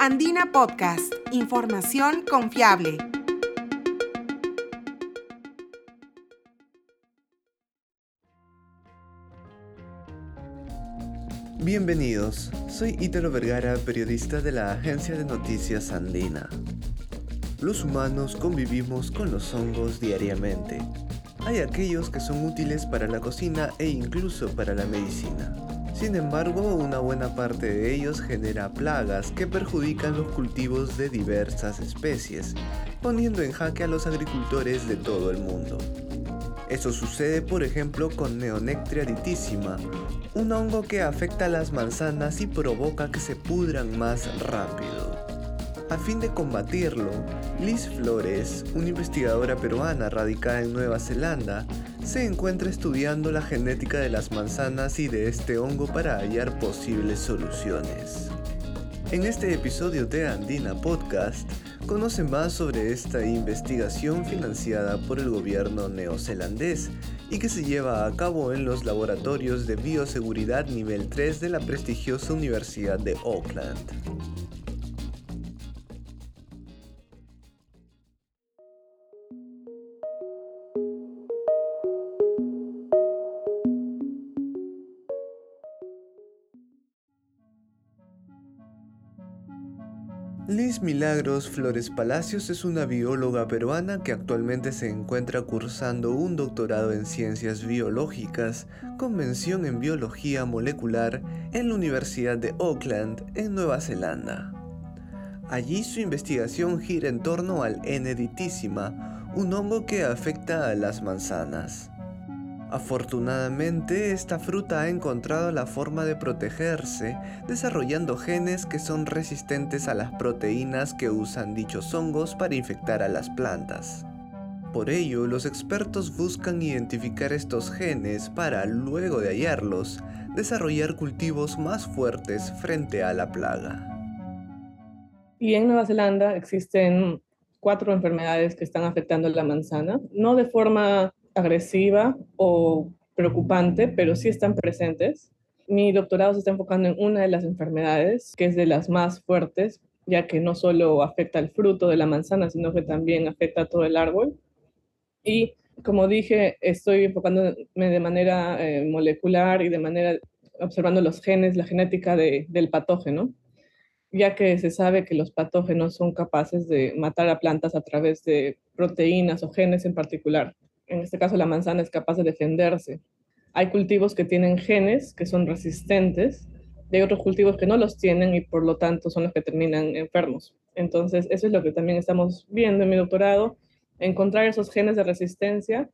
Andina Podcast, información confiable. Bienvenidos, soy Ítalo Vergara, periodista de la agencia de noticias Andina. Los humanos convivimos con los hongos diariamente. Hay aquellos que son útiles para la cocina e incluso para la medicina. Sin embargo, una buena parte de ellos genera plagas que perjudican los cultivos de diversas especies, poniendo en jaque a los agricultores de todo el mundo. Eso sucede por ejemplo con Neonectria ditissima, un hongo que afecta a las manzanas y provoca que se pudran más rápido. A fin de combatirlo, Liz Flores, una investigadora peruana radicada en Nueva Zelanda, se encuentra estudiando la genética de las manzanas y de este hongo para hallar posibles soluciones. En este episodio de Andina Podcast, conoce más sobre esta investigación financiada por el gobierno neozelandés y que se lleva a cabo en los laboratorios de bioseguridad nivel 3 de la prestigiosa Universidad de Auckland. Milagros Flores Palacios es una bióloga peruana que actualmente se encuentra cursando un doctorado en ciencias biológicas con mención en biología molecular en la Universidad de Auckland, en Nueva Zelanda. Allí su investigación gira en torno al N. un hongo que afecta a las manzanas. Afortunadamente, esta fruta ha encontrado la forma de protegerse, desarrollando genes que son resistentes a las proteínas que usan dichos hongos para infectar a las plantas. Por ello, los expertos buscan identificar estos genes para, luego de hallarlos, desarrollar cultivos más fuertes frente a la plaga. Y en Nueva Zelanda existen cuatro enfermedades que están afectando a la manzana, no de forma agresiva o preocupante, pero sí están presentes. Mi doctorado se está enfocando en una de las enfermedades, que es de las más fuertes, ya que no solo afecta el fruto de la manzana, sino que también afecta a todo el árbol. Y como dije, estoy enfocándome de manera eh, molecular y de manera observando los genes, la genética del patógeno, ya que se sabe que los patógenos son capaces de matar a plantas a través de proteínas o genes en particular en este caso la manzana es capaz de defenderse. Hay cultivos que tienen genes que son resistentes y hay otros cultivos que no los tienen y por lo tanto son los que terminan enfermos. Entonces, eso es lo que también estamos viendo en mi doctorado, encontrar esos genes de resistencia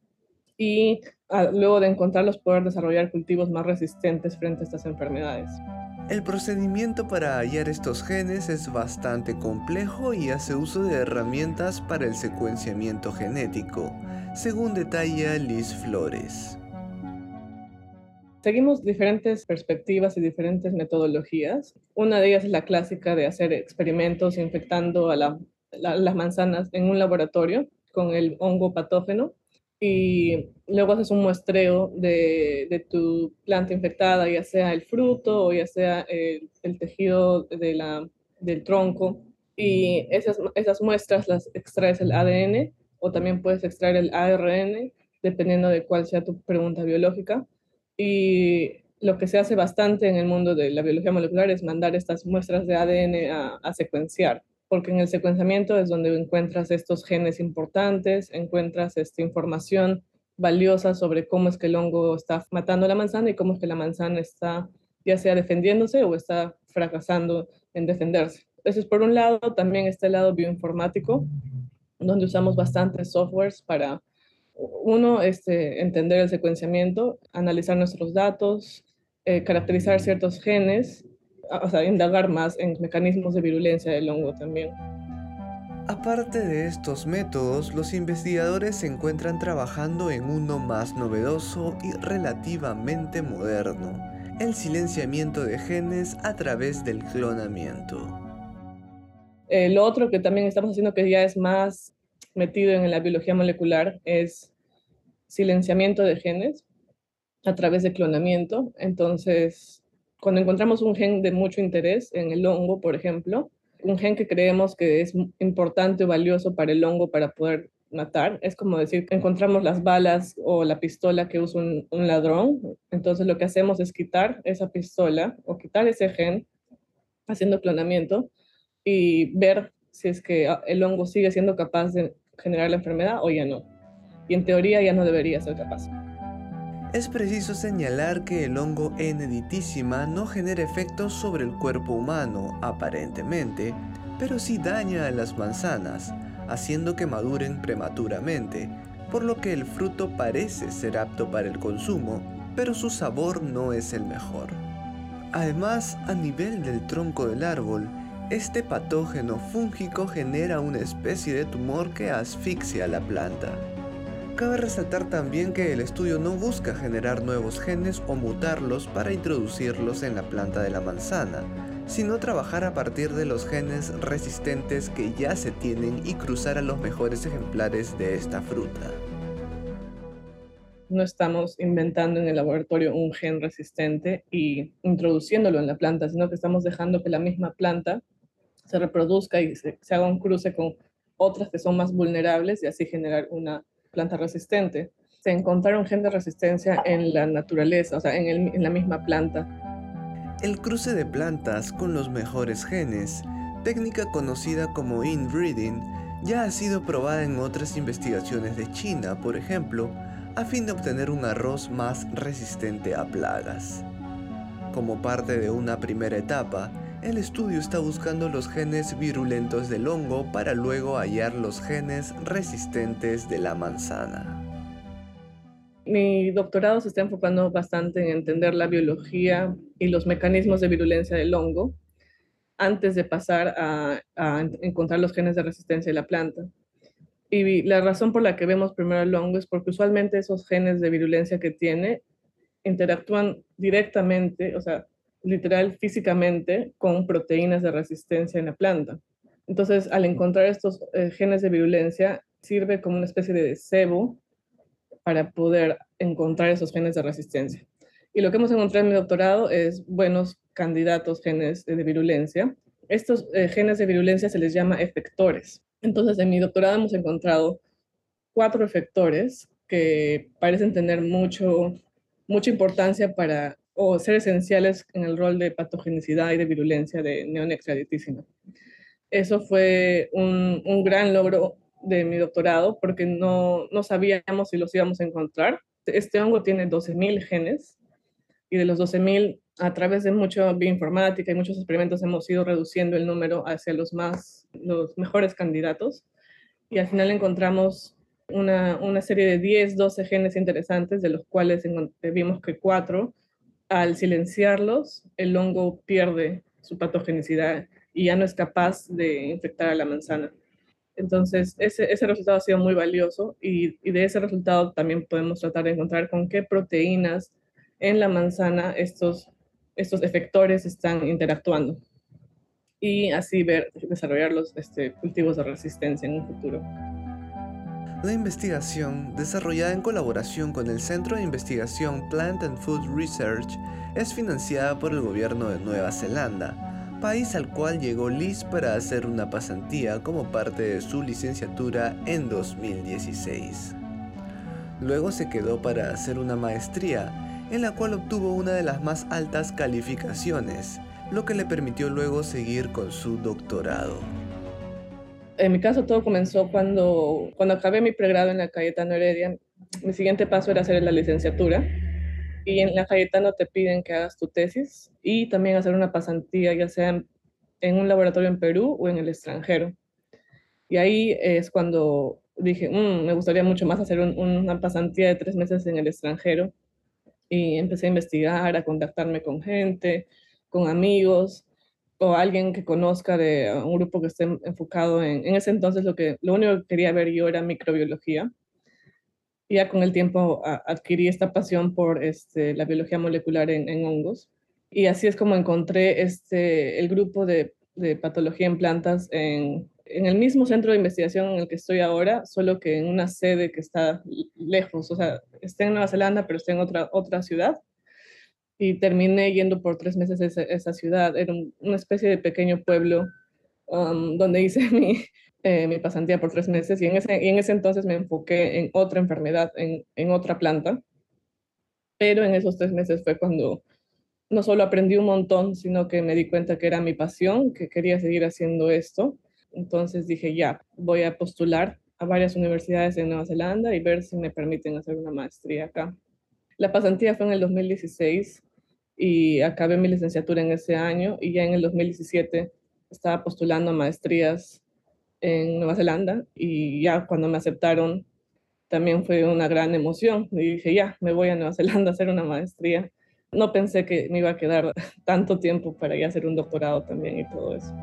y ah, luego de encontrarlos poder desarrollar cultivos más resistentes frente a estas enfermedades. El procedimiento para hallar estos genes es bastante complejo y hace uso de herramientas para el secuenciamiento genético, según detalla Liz Flores. Seguimos diferentes perspectivas y diferentes metodologías. Una de ellas es la clásica de hacer experimentos infectando a las manzanas en un laboratorio con el hongo patógeno y luego haces un muestreo de, tu planta infectada, ya sea el fruto o ya sea el, tejido del tronco. Y esas, esas muestras las extraes el ADN o también puedes extraer el ARN, dependiendo de cuál sea tu pregunta biológica. Y lo que se hace bastante en el mundo de la biología molecular es mandar estas muestras de ADN a, a secuenciar porque en el secuenciamiento es donde encuentras estos genes importantes, encuentras esta información valiosa sobre cómo es que el hongo está matando la manzana y cómo es que la manzana está ya sea defendiéndose o está fracasando en defenderse. Eso es por un lado, también está el lado bioinformático, donde usamos bastantes softwares para, uno, este, entender el secuenciamiento, analizar nuestros datos, eh, caracterizar ciertos genes o sea, indagar más en mecanismos de virulencia del hongo también. Aparte de estos métodos, los investigadores se encuentran trabajando en uno más novedoso y relativamente moderno, el silenciamiento de genes a través del clonamiento. El otro que también estamos haciendo que ya es más metido en la biología molecular es silenciamiento de genes a través de clonamiento. Entonces, cuando encontramos un gen de mucho interés en el hongo, por ejemplo, un gen que creemos que es importante o valioso para el hongo para poder matar. Es como decir, encontramos las balas o la pistola que usa un, un, ladrón. Entonces lo que hacemos es quitar esa pistola o quitar ese gen haciendo clonamiento y ver si es que el hongo sigue siendo capaz de generar la enfermedad o ya no. Y en teoría ya no debería ser capaz. Es preciso señalar que el hongo N. no genera efectos sobre el cuerpo humano, aparentemente, pero sí daña a las manzanas, haciendo que maduren prematuramente, por lo que el fruto parece ser apto para el consumo, pero su sabor no es el mejor. Además, a nivel del tronco del árbol, este patógeno fúngico genera una especie de tumor que asfixia a la planta. Cabe resaltar también que el estudio no busca generar nuevos genes o mutarlos para introducirlos en la planta de la manzana, sino trabajar a partir de los genes resistentes que ya se tienen y cruzar a los mejores ejemplares de esta fruta. No estamos inventando en el laboratorio un gen resistente y introduciéndolo en la planta, sino que estamos dejando que la misma planta se reproduzca y se, haga un cruce con otras que son más vulnerables y así generar una planta resistente. Se encontraron gen de resistencia en la naturaleza, o sea, en, en la misma planta. El cruce de plantas con los mejores genes, técnica conocida como inbreeding, ya ha sido probada en otras investigaciones de China, por ejemplo, a fin de obtener un arroz más resistente a plagas. Como parte de una primera etapa, el estudio está buscando los genes virulentos del hongo para luego hallar los genes resistentes de la manzana. Mi doctorado se está enfocando bastante en entender la biología y los mecanismos de virulencia del hongo antes de pasar a, encontrar los genes de resistencia de la planta. Y la razón por la que vemos primero el hongo es porque usualmente esos genes de virulencia que tiene interactúan directamente, o sea, literal físicamente con proteínas de resistencia en la planta. Entonces, al encontrar estos eh, genes de virulencia, sirve como una especie de cebo para poder encontrar esos genes de resistencia. Y lo que hemos encontrado en mi doctorado es buenos candidatos genes de virulencia. Estos eh, genes de virulencia se les llama efectores. Entonces, en mi doctorado hemos encontrado cuatro efectores que parecen tener mucho, mucha importancia para o ser esenciales en el rol de patogenicidad y de virulencia de neonextraditísima. Eso fue un, un, gran logro de mi doctorado porque no, no sabíamos si los íbamos a encontrar. Este hongo tiene 12.000 genes y de los 12.000, a través de mucha bioinformática y muchos experimentos hemos ido reduciendo el número hacia los, más, los mejores candidatos y al final encontramos una, una serie de 10, 12 genes interesantes, de los cuales vimos que cuatro al silenciarlos, el hongo pierde su patogenicidad y ya no es capaz de infectar a la manzana. Entonces, ese, ese resultado ha sido muy valioso y, y, de ese resultado también podemos tratar de encontrar con qué proteínas en la manzana estos, estos efectores están interactuando y así ver, desarrollar los este, cultivos de resistencia en un futuro. La investigación, desarrollada en colaboración con el Centro de Investigación Plant and Food Research, es financiada por el gobierno de Nueva Zelanda, país al cual llegó Liz para hacer una pasantía como parte de su licenciatura en 2016. Luego se quedó para hacer una maestría, en la cual obtuvo una de las más altas calificaciones, lo que le permitió luego seguir con su doctorado. En mi caso todo comenzó cuando, cuando acabé mi pregrado en la Cayetano Heredia. Mi siguiente paso era hacer la licenciatura y en la Cayetano te piden que hagas tu tesis y también hacer una pasantía, ya sea en, un laboratorio en Perú o en el extranjero. Y ahí es cuando dije, mm, me gustaría mucho más hacer una pasantía de tres meses en el extranjero. Y empecé a investigar, a contactarme con gente, con amigos, o alguien que conozca de un grupo que esté enfocado en, en ese entonces lo, que, lo único que quería ver yo era microbiología. Y ya con el tiempo adquirí esta pasión por este, la biología molecular en, en, hongos. Y así es como encontré este, el grupo de, de patología en plantas en, en, el mismo centro de investigación en el que estoy ahora, solo que en una sede que está lejos. O sea, está en Nueva Zelanda, pero está en otra, otra ciudad y terminé yendo por tres meses a esa, ciudad. Era una especie de pequeño pueblo um, donde hice mi, eh, mi pasantía por tres meses y en, ese, y en ese entonces me enfoqué en otra enfermedad, en, en otra planta. Pero en esos tres meses fue cuando no solo aprendí un montón, sino que me di cuenta que era mi pasión, que quería seguir haciendo esto. Entonces dije, ya, voy a postular a varias universidades en Nueva Zelanda y ver si me permiten hacer una maestría acá. La pasantía fue en el 2016 y acabé mi licenciatura en ese año y ya en el 2017 estaba postulando a maestrías en Nueva Zelanda y ya cuando me aceptaron también fue una gran emoción. Y dije, ya, me voy a Nueva Zelanda a hacer una maestría. No pensé que me iba a quedar tanto tiempo para ya hacer un doctorado también y todo eso.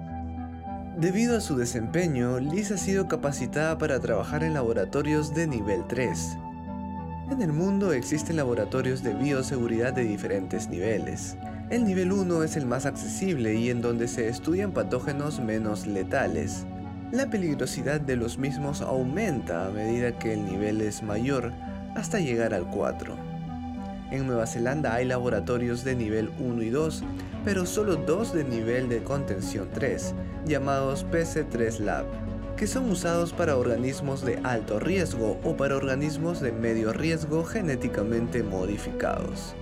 Debido a su desempeño, Liz ha sido capacitada para trabajar en laboratorios de nivel 3. En el mundo existen laboratorios de bioseguridad de diferentes niveles. El nivel 1 es el más accesible y en donde se estudian patógenos menos letales. La peligrosidad de los mismos aumenta a medida que el nivel es mayor, hasta llegar al 4. En Nueva Zelanda hay laboratorios de nivel 1 y 2, pero solo dos de nivel de contención 3, llamados PC3 Lab, que son usados para organismos de alto riesgo o para organismos de medio riesgo genéticamente modificados.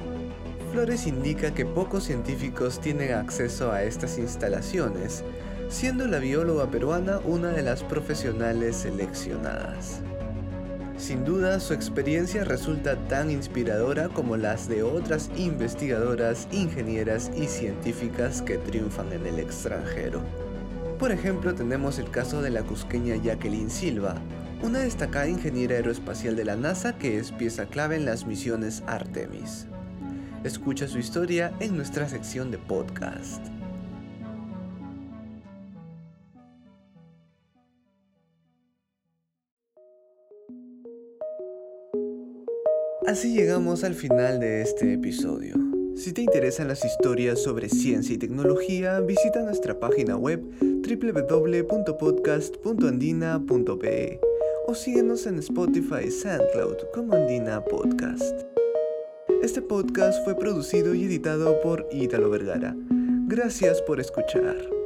Flores indica que pocos científicos tienen acceso a estas instalaciones, siendo la bióloga peruana una de las profesionales seleccionadas. Sin duda, su experiencia resulta tan inspiradora como las de otras investigadoras, ingenieras y científicas que triunfan en el extranjero. Por ejemplo, tenemos el caso de la cusqueña Jacqueline Silva, una destacada ingeniera aeroespacial de la NASA que es pieza clave en las misiones Artemis. Escucha su historia en nuestra sección de podcast. Así llegamos al final de este episodio. Si te interesan las historias sobre ciencia y tecnología, visita nuestra página web www.podcast.andina.pe o síguenos en Spotify y SoundCloud como Andina Podcast. Este podcast fue producido y editado por Ítalo Vergara. Gracias por escuchar.